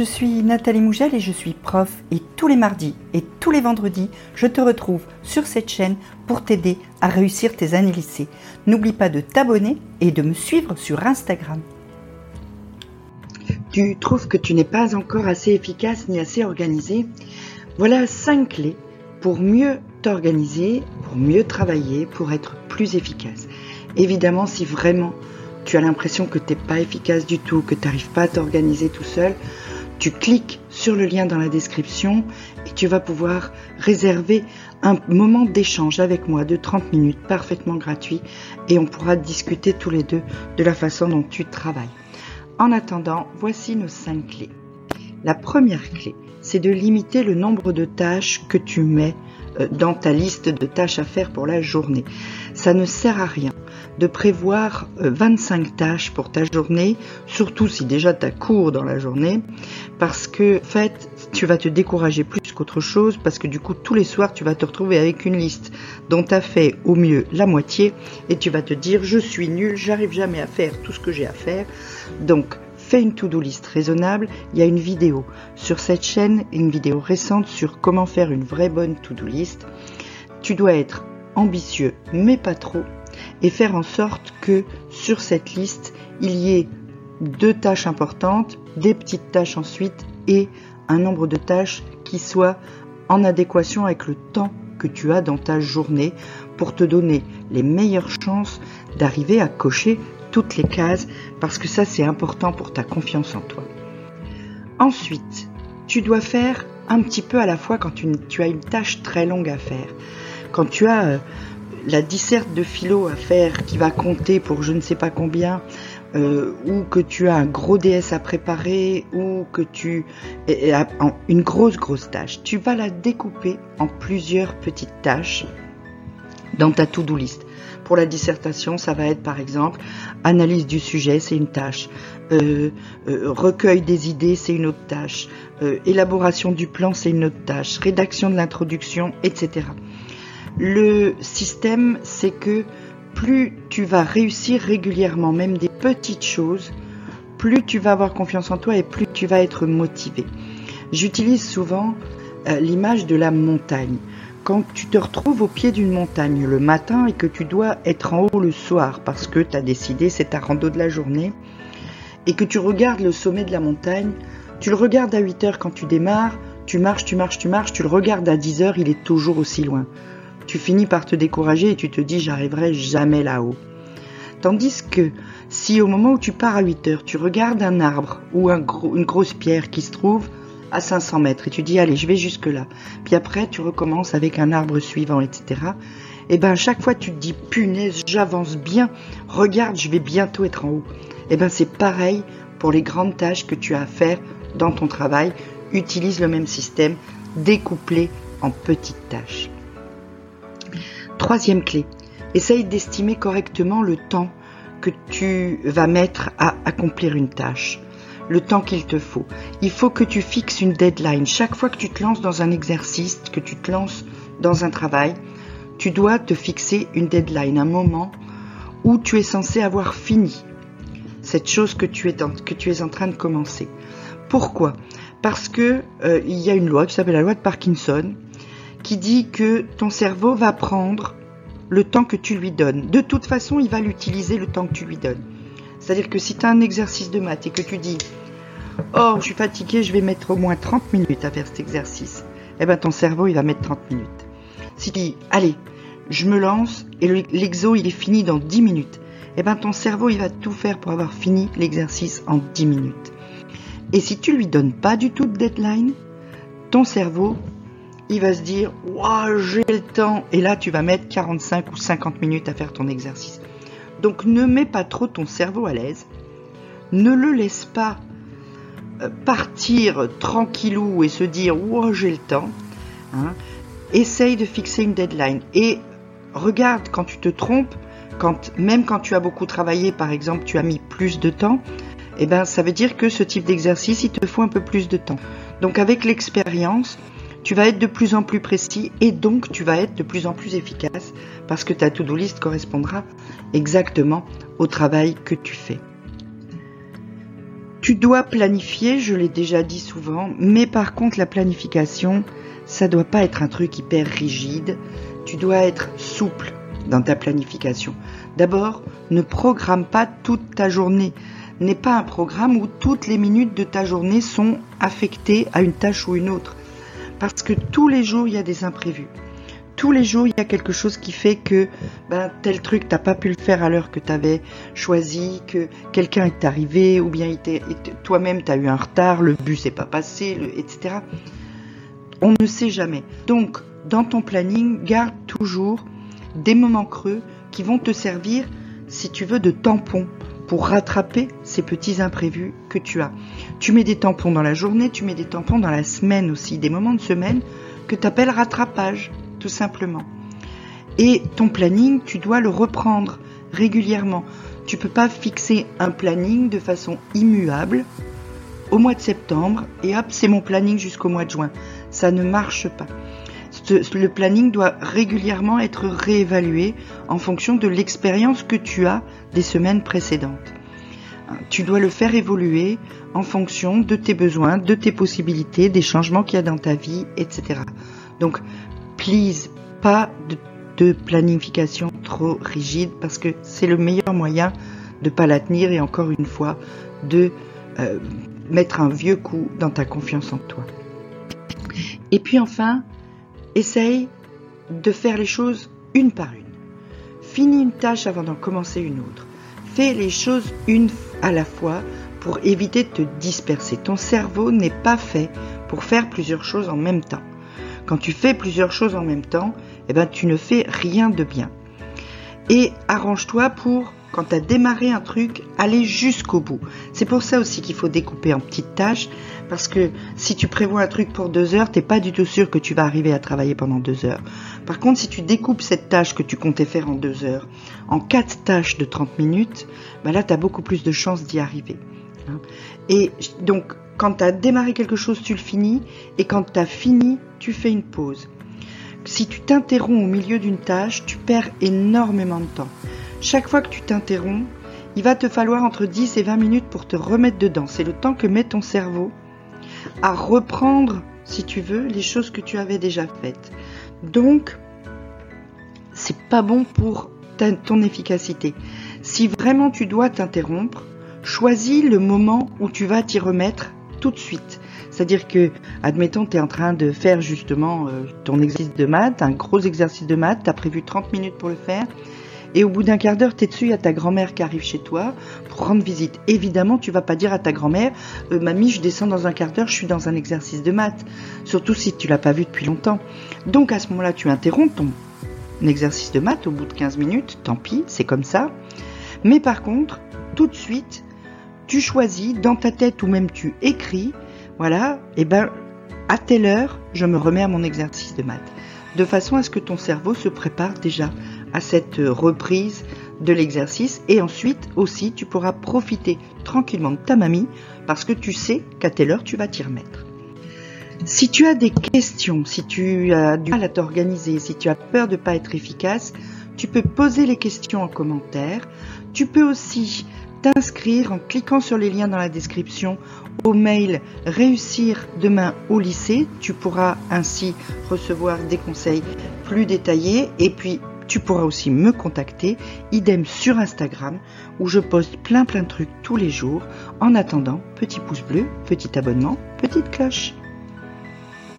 je suis Nathalie Mougel et je suis prof et tous les mardis et tous les vendredis, je te retrouve sur cette chaîne pour t'aider à réussir tes années lycée. N'oublie pas de t'abonner et de me suivre sur Instagram. Tu trouves que tu n'es pas encore assez efficace ni assez organisé? Voilà 5 clés pour mieux t'organiser, pour mieux travailler, pour être plus efficace. Évidemment, si vraiment tu as l'impression que tu n'es pas efficace du tout, que tu n'arrives pas à t'organiser tout seul, tu cliques sur le lien dans la description et tu vas pouvoir réserver un moment d'échange avec moi de 30 minutes parfaitement gratuit et on pourra discuter tous les deux de la façon dont tu travailles. En attendant, voici nos 5 clés. La première clé, c'est de limiter le nombre de tâches que tu mets euh, dans ta liste de tâches à faire pour la journée. Ça ne sert à rien de prévoir 25 euh, tâches pour ta journée, surtout si déjà tu as cours dans la journée, parce que en fait, tu vas te décourager plus qu'autre chose, parce que du coup, tous les soirs, tu vas te retrouver avec une liste dont tu as fait au mieux la moitié, et tu vas te dire, je suis nul, j'arrive jamais à faire tout ce que j'ai à faire. Donc, fais une to-do list raisonnable. Il y a une vidéo sur cette chaîne, une vidéo récente sur comment faire une vraie bonne to-do list. Tu dois être ambitieux, mais pas trop, et faire en sorte que sur cette liste, il y ait deux tâches importantes, des petites tâches ensuite et un nombre de tâches qui soient en adéquation avec le temps que tu as dans ta journée pour te donner les meilleures chances d'arriver à cocher toutes les cases parce que ça c'est important pour ta confiance en toi. Ensuite, tu dois faire un petit peu à la fois quand tu, as une tâche très longue à faire. Quand tu as euh, la disserte de philo à faire qui va compter pour je ne sais pas combien, euh, ou que tu as un gros DS à préparer, ou que tu as une grosse grosse tâche, tu vas la découper en plusieurs petites tâches dans ta to-do list. Pour la dissertation, ça va être par exemple analyse du sujet, c'est une tâche. Euh, euh, recueil des idées, c'est une autre tâche. élaboration du plan, c'est une autre tâche. Rédaction de l'introduction, etc. Le système, c'est que plus tu vas réussir régulièrement, même des petites choses, plus tu vas avoir confiance en toi et plus tu vas être motivé. J'utilise souvent euh, l'image de la montagne. Quand tu te retrouves au pied d'une montagne le matin et que tu dois être en haut le soir parce que tu as décidé c'est ta rando de la journée et que tu regardes le sommet de la montagne, tu le regardes à 8 heures quand tu démarres, tu marches, tu marches, tu marches, tu le regardes à 10 heures, il est toujours aussi loin tu finis par te décourager et tu te dis j'arriverai jamais là-haut. Tandis que si au moment où tu pars à 8 heures, tu regardes un arbre ou une grosse pierre qui se trouve à 500 mètres et tu dis allez je vais jusque là, puis après tu recommences avec un arbre suivant, etc. Et ben chaque fois tu te dis punaise j'avance bien, regarde je vais bientôt être en haut. Et ben c'est pareil pour les grandes tâches que tu as à faire dans ton travail. Utilise le même système, découplé en petites tâches. Troisième clé, essaye d'estimer correctement le temps que tu vas mettre à accomplir une tâche, le temps qu'il te faut. Il faut que tu fixes une deadline. Chaque fois que tu te lances dans un exercice, que tu te lances dans un travail, tu dois te fixer une deadline, un moment où tu es censé avoir fini cette chose que tu es, que tu es en train de commencer. Pourquoi? Parce que euh, il y a une loi qui s'appelle la loi de Parkinson qui dit que ton cerveau va prendre le temps que tu lui donnes. De toute façon, il va l'utiliser le temps que tu lui donnes. C'est-à-dire que si tu as un exercice de maths et que tu dis Oh, je suis fatigué, je vais mettre au moins 30 minutes à faire cet exercice, eh bien ton cerveau, il va mettre 30 minutes. Si tu dis Allez, je me lance et l'exo, il est fini dans 10 minutes, eh bien ton cerveau, il va tout faire pour avoir fini l'exercice en 10 minutes. Et si tu lui donnes pas du tout de deadline, ton cerveau, il va se dire Waouh, j'ai le temps. Et là, tu vas mettre 45 ou 50 minutes à faire ton exercice. Donc, ne mets pas trop ton cerveau à l'aise. Ne le laisse pas euh, partir tranquillou et se dire Waouh, j'ai le temps. Hein. Essaye de fixer une deadline. Et regarde quand tu te trompes, quand, même quand tu as beaucoup travaillé, par exemple, tu as mis plus de temps, eh ben, ça veut dire que ce type d'exercice, il te faut un peu plus de temps. Donc, avec l'expérience, tu vas être de plus en plus précis et donc tu vas être de plus en plus efficace parce que ta to-do list correspondra exactement au travail que tu fais. Tu dois planifier, je l'ai déjà dit souvent, mais par contre la planification, ça doit pas être un truc hyper rigide. Tu dois être souple dans ta planification. D'abord, ne programme pas toute ta journée. N'est pas un programme où toutes les minutes de ta journée sont affectées à une tâche ou une autre. Parce que tous les jours, il y a des imprévus. Tous les jours, il y a quelque chose qui fait que ben, tel truc, t'as pas pu le faire à l'heure que tu avais choisi, que quelqu'un est arrivé, ou bien toi-même, tu as eu un retard, le bus n'est pas passé, etc. On ne sait jamais. Donc, dans ton planning, garde toujours des moments creux qui vont te servir, si tu veux, de tampon pour rattraper ces petits imprévus que tu as. Tu mets des tampons dans la journée, tu mets des tampons dans la semaine aussi, des moments de semaine que tu appelles rattrapage, tout simplement. Et ton planning, tu dois le reprendre régulièrement. Tu peux pas fixer un planning de façon immuable au mois de septembre et hop, c'est mon planning jusqu'au mois de juin. Ça ne marche pas le planning doit régulièrement être réévalué en fonction de l'expérience que tu as des semaines précédentes. Tu dois le faire évoluer en fonction de tes besoins, de tes possibilités, des changements qu'il y a dans ta vie, etc. Donc, please, pas de, planification trop rigide parce que c'est le meilleur moyen de pas la tenir et encore une fois de euh, mettre un vieux coup dans ta confiance en toi. Et puis enfin, Essaye de faire les choses une par une. Finis une tâche avant d'en commencer une autre. Fais les choses une à la fois pour éviter de te disperser. Ton cerveau n'est pas fait pour faire plusieurs choses en même temps. Quand tu fais plusieurs choses en même temps, eh ben, tu ne fais rien de bien. Et arrange-toi pour quand tu as démarré un truc, aller jusqu'au bout. C'est pour ça aussi qu'il faut découper en petites tâches, parce que si tu prévois un truc pour deux heures, t'es pas du tout sûr que tu vas arriver à travailler pendant deux heures. Par contre, si tu découpes cette tâche que tu comptais faire en deux heures en quatre tâches de 30 minutes, bah là, tu as beaucoup plus de chances d'y arriver. Et donc, quand tu as démarré quelque chose, tu le finis, et quand tu as fini, tu fais une pause. Si tu t'interromps au milieu d'une tâche, tu perds énormément de temps. Chaque fois que tu t'interromps, il va te falloir entre 10 et 20 minutes pour te remettre dedans. C'est le temps que met ton cerveau à reprendre, si tu veux, les choses que tu avais déjà faites. Donc, c'est pas bon pour ton efficacité. Si vraiment tu dois t'interrompre, choisis le moment où tu vas t'y remettre tout de suite. C'est-à-dire que, admettons, tu es en train de faire justement euh, ton exercice de maths, un gros exercice de maths, tu as prévu 30 minutes pour le faire, et au bout d'un quart d'heure, tu es dessus, il y a ta grand-mère qui arrive chez toi pour rendre visite. Évidemment, tu vas pas dire à ta grand-mère, euh, mamie, je descends dans un quart d'heure, je suis dans un exercice de maths. Surtout si tu l'as pas vu depuis longtemps. Donc à ce moment-là, tu interromps ton exercice de maths au bout de 15 minutes, tant pis, c'est comme ça. Mais par contre, tout de suite, tu choisis dans ta tête ou même tu écris, voilà, et eh ben à telle heure, je me remets à mon exercice de maths. De façon à ce que ton cerveau se prépare déjà à cette reprise de l'exercice et ensuite aussi tu pourras profiter tranquillement de ta mamie parce que tu sais qu'à telle heure tu vas t'y remettre. Si tu as des questions, si tu as du mal à t'organiser, si tu as peur de ne pas être efficace, tu peux poser les questions en commentaire. Tu peux aussi t'inscrire en cliquant sur les liens dans la description au mail réussir demain au lycée. Tu pourras ainsi recevoir des conseils plus détaillés et puis tu pourras aussi me contacter, idem sur Instagram, où je poste plein plein de trucs tous les jours. En attendant, petit pouce bleu, petit abonnement, petite cloche.